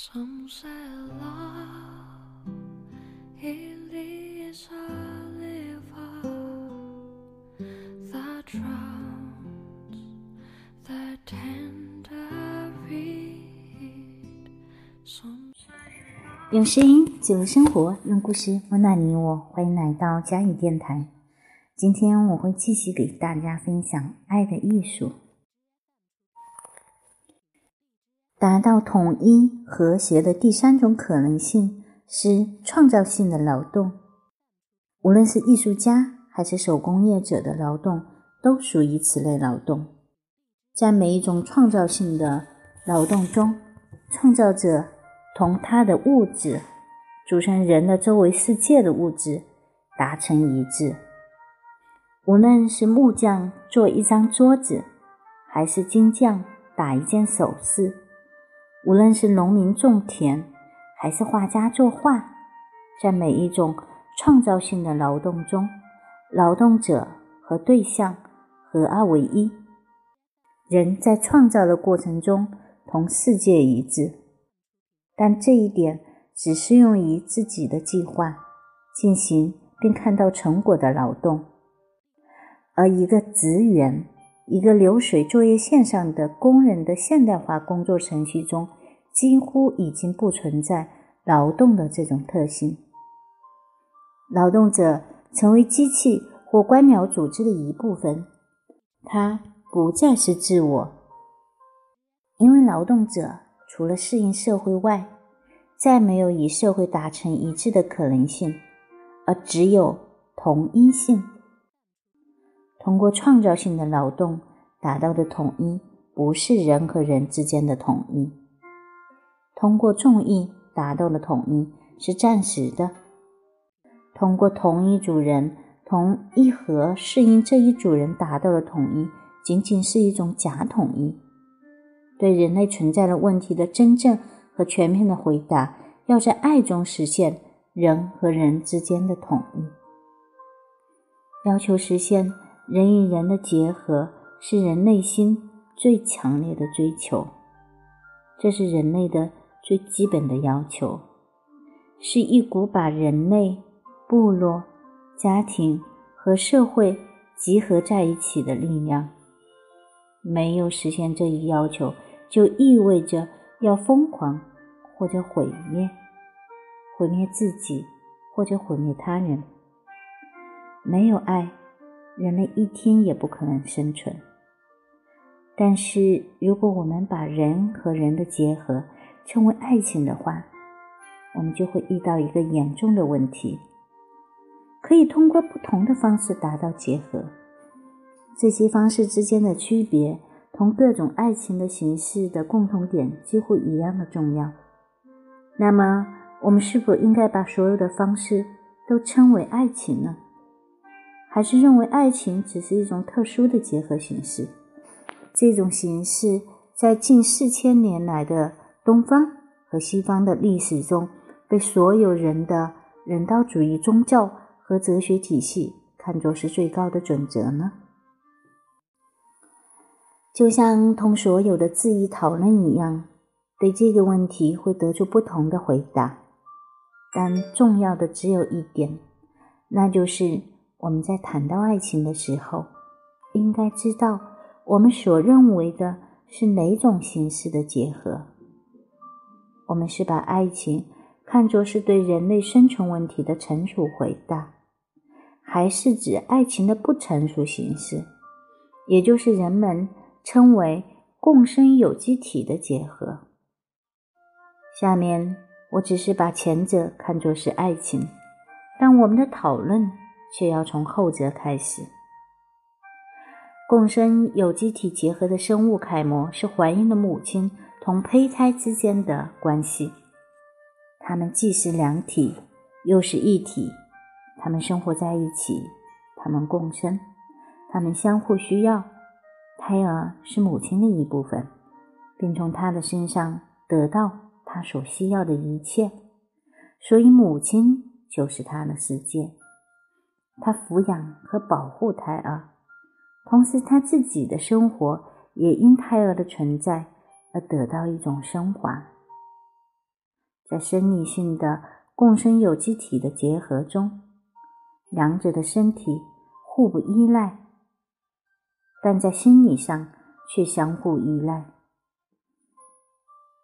Some say love it is a river that drowns the tender reed. Some 用声音记录生活，用故事温暖你我。欢迎来到佳语电台。今天我会继续给大家分享《爱的艺术》。达到统一和谐的第三种可能性是创造性的劳动。无论是艺术家还是手工业者的劳动，都属于此类劳动。在每一种创造性的劳动中，创造者同他的物质组成人的周围世界的物质达成一致。无论是木匠做一张桌子，还是金匠打一件首饰；无论是农民种田，还是画家作画，在每一种创造性的劳动中，劳动者和对象合二为一。人在创造的过程中同世界一致，但这一点只适用于自己的计划进行并看到成果的劳动。而一个职员、一个流水作业线上的工人的现代化工作程序中，几乎已经不存在劳动的这种特性。劳动者成为机器或官僚组织的一部分，他不再是自我，因为劳动者除了适应社会外，再没有与社会达成一致的可能性，而只有同一性。通过创造性的劳动达到的统一，不是人和人之间的统一；通过众义达到的统一，是暂时的；通过同一组人同一和适应这一组人达到的统一，仅仅是一种假统一。对人类存在的问题的真正和全面的回答，要在爱中实现人和人之间的统一，要求实现。人与人的结合是人内心最强烈的追求，这是人类的最基本的要求，是一股把人类、部落、家庭和社会集合在一起的力量。没有实现这一要求，就意味着要疯狂或者毁灭，毁灭自己或者毁灭他人。没有爱。人类一天也不可能生存。但是，如果我们把人和人的结合称为爱情的话，我们就会遇到一个严重的问题：可以通过不同的方式达到结合，这些方式之间的区别同各种爱情的形式的共同点几乎一样的重要。那么，我们是否应该把所有的方式都称为爱情呢？还是认为爱情只是一种特殊的结合形式。这种形式在近四千年来的东方和西方的历史中，被所有人的人道主义宗教和哲学体系看作是最高的准则呢？就像同所有的质疑讨论一样，对这个问题会得出不同的回答。但重要的只有一点，那就是。我们在谈到爱情的时候，应该知道我们所认为的是哪种形式的结合。我们是把爱情看作是对人类生存问题的成熟回答，还是指爱情的不成熟形式，也就是人们称为共生有机体的结合？下面我只是把前者看作是爱情，但我们的讨论。却要从后者开始。共生有机体结合的生物楷模是怀孕的母亲同胚胎之间的关系，它们既是两体，又是一体。它们生活在一起，它们共生，它们相互需要。胎儿是母亲的一部分，并从她的身上得到她所需要的一切，所以母亲就是她的世界。他抚养和保护胎儿，同时他自己的生活也因胎儿的存在而得到一种升华。在生理性的共生有机体的结合中，两者的身体互不依赖，但在心理上却相互依赖。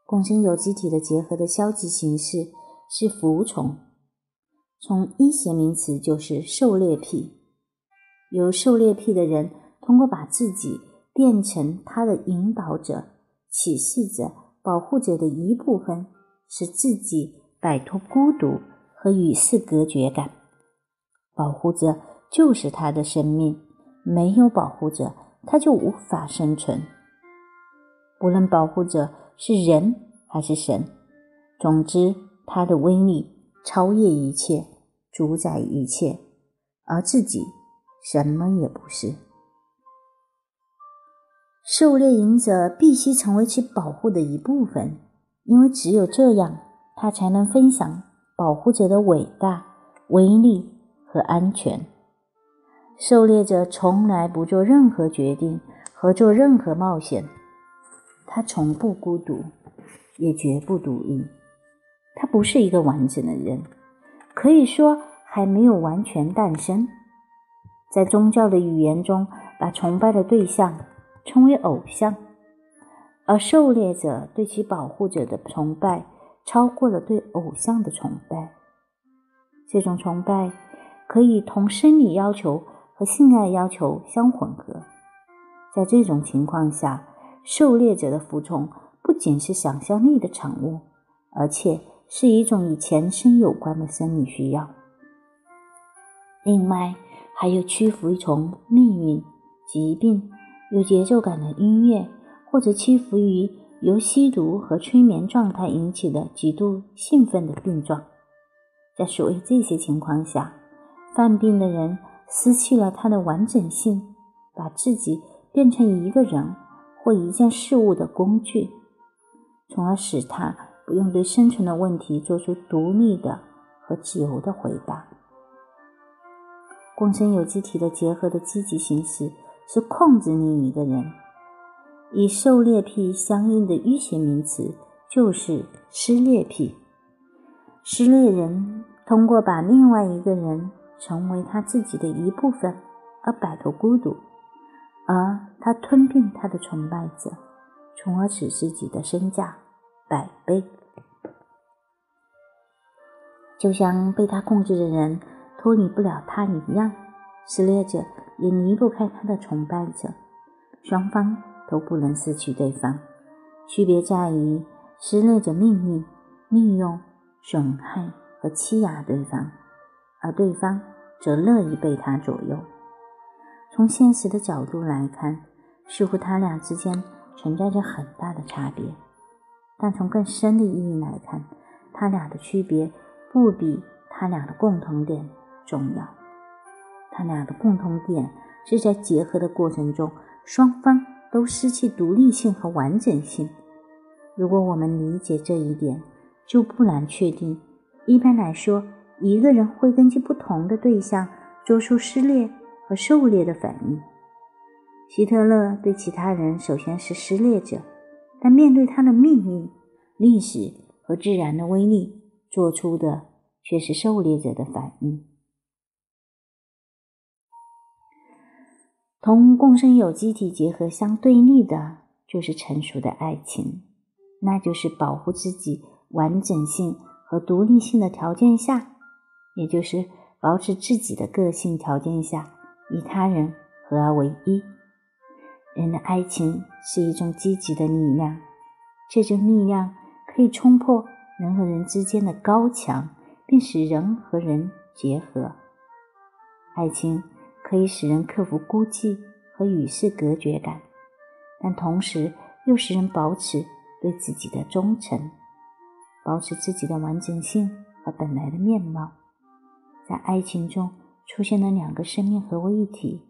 共生有机体的结合的消极形式是服从，从一谐名词就是狩猎癖。有狩猎癖的人，通过把自己变成他的引导者、启示者、保护者的一部分。使自己摆脱孤独和与世隔绝感。保护者就是他的生命，没有保护者，他就无法生存。不论保护者是人还是神，总之，他的威力超越一切，主宰一切，而自己什么也不是。狩猎营者必须成为其保护的一部分。因为只有这样，他才能分享保护者的伟大、威力和安全。狩猎者从来不做任何决定和做任何冒险，他从不孤独，也绝不独立。他不是一个完整的人，可以说还没有完全诞生。在宗教的语言中，把崇拜的对象称为偶像。而狩猎者对其保护者的崇拜，超过了对偶像的崇拜。这种崇拜可以同生理要求和性爱要求相混合。在这种情况下，狩猎者的服从不仅是想象力的产物，而且是一种与前身有关的生理需要。另外，还有屈服于从命运、疾病、有节奏感的音乐。或者屈服于由吸毒和催眠状态引起的极度兴奋的病状，在所谓这些情况下，犯病的人失去了他的完整性，把自己变成一个人或一件事物的工具，从而使他不用对生存的问题做出独立的和自由的回答。共生有机体的结合的积极形式是控制另一个人。以狩猎癖相应的迂谐名词就是失猎癖。失猎人通过把另外一个人成为他自己的一部分而摆脱孤独，而他吞并他的崇拜者，从而使自己的身价百倍。就像被他控制的人脱离不了他一样，失猎者也离不开他的崇拜者，双方。都不能失去对方，区别在于施虐者命令、利用、损害和欺压对方，而对方则乐意被他左右。从现实的角度来看，似乎他俩之间存在着很大的差别；但从更深的意义来看，他俩的区别不比他俩的共同点重要。他俩的共同点是在结合的过程中，双方。都失去独立性和完整性。如果我们理解这一点，就不难确定，一般来说，一个人会根据不同的对象做出撕裂和狩猎的反应。希特勒对其他人首先是撕裂者，但面对他的命运、历史和自然的威力，做出的却是狩猎者的反应。同共生有机体结合相对立的，就是成熟的爱情，那就是保护自己完整性和独立性的条件下，也就是保持自己的个性条件下，与他人合而为一。人的爱情是一种积极的力量，这种力量可以冲破人和人之间的高墙，并使人和人结合。爱情。可以使人克服孤寂和与世隔绝感，但同时又使人保持对自己的忠诚，保持自己的完整性和本来的面貌。在爱情中出现了两个生命合为一体，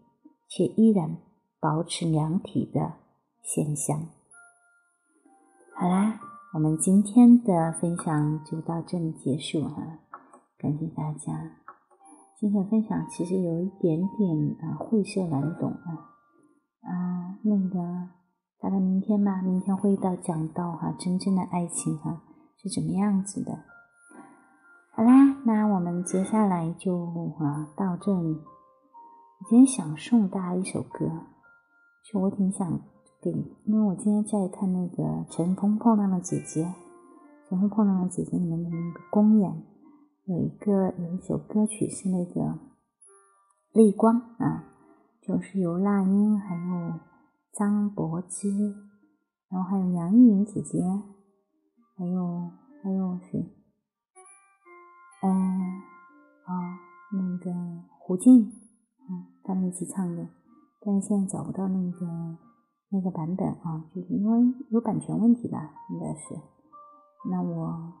却依然保持两体的现象。好啦，我们今天的分享就到这里结束哈，感谢大家。今天分享其实有一点点啊晦涩难懂啊，啊那个大概明天吧，明天会到讲到哈真正的爱情哈，是怎么样子的。好啦，那我们接下来就啊到这里。我今天想送大家一首歌，就我挺想给，因为我今天在看那个《乘风破浪的姐姐》，《乘风破浪的姐姐》里面的那个公演，有一个有一首歌曲是那个《泪光》啊，就是由那英还有张柏芝，然后还有杨钰莹姐姐，还有还有谁？嗯，哦，那个胡静，嗯，他们一起唱的，但是现在找不到那个那个版本啊，就是因为有版权问题吧，应该是。那我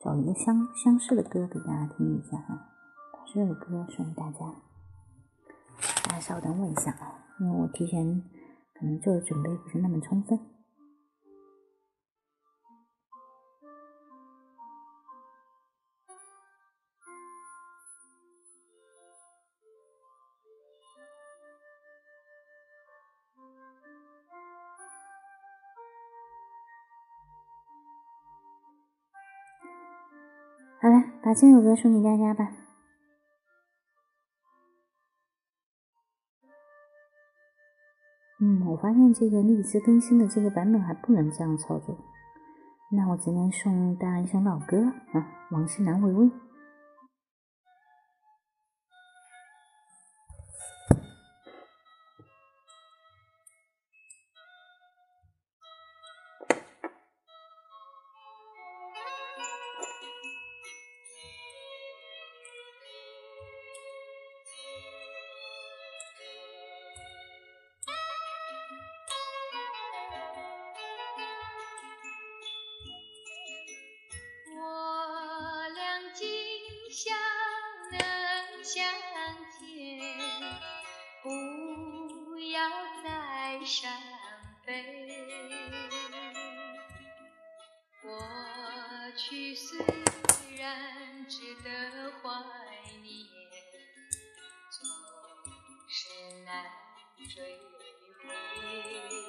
找一个相相似的歌给大家听一下哈，把这首歌送给大家。大家稍等我一下啊，因为我提前可能做的准备不是那么充分。好了，把这首歌送给大家吧。嗯，我发现这个荔枝更新的这个版本还不能这样操作，那我只能送大家一首老歌啊，《往事难回味》。相见，不要再伤悲。过去虽然值得怀念，总是难追回。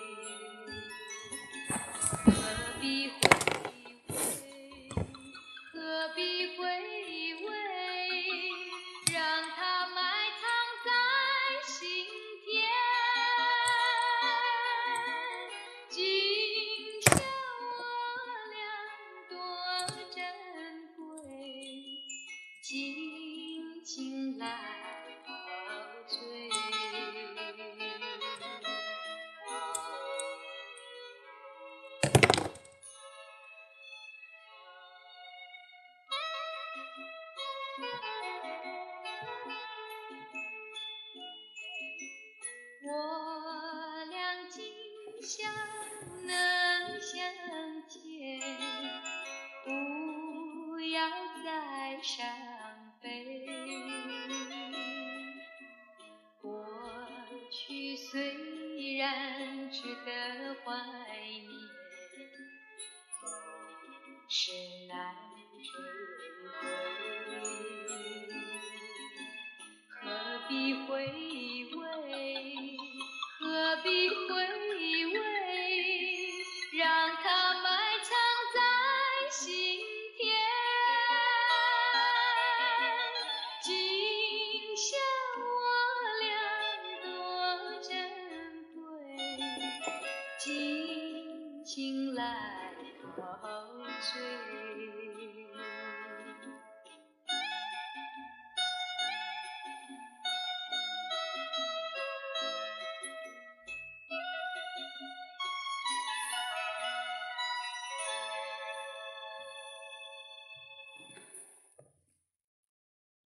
伤悲。过去虽然值得怀念，总是难追回。何必回味？何必请来好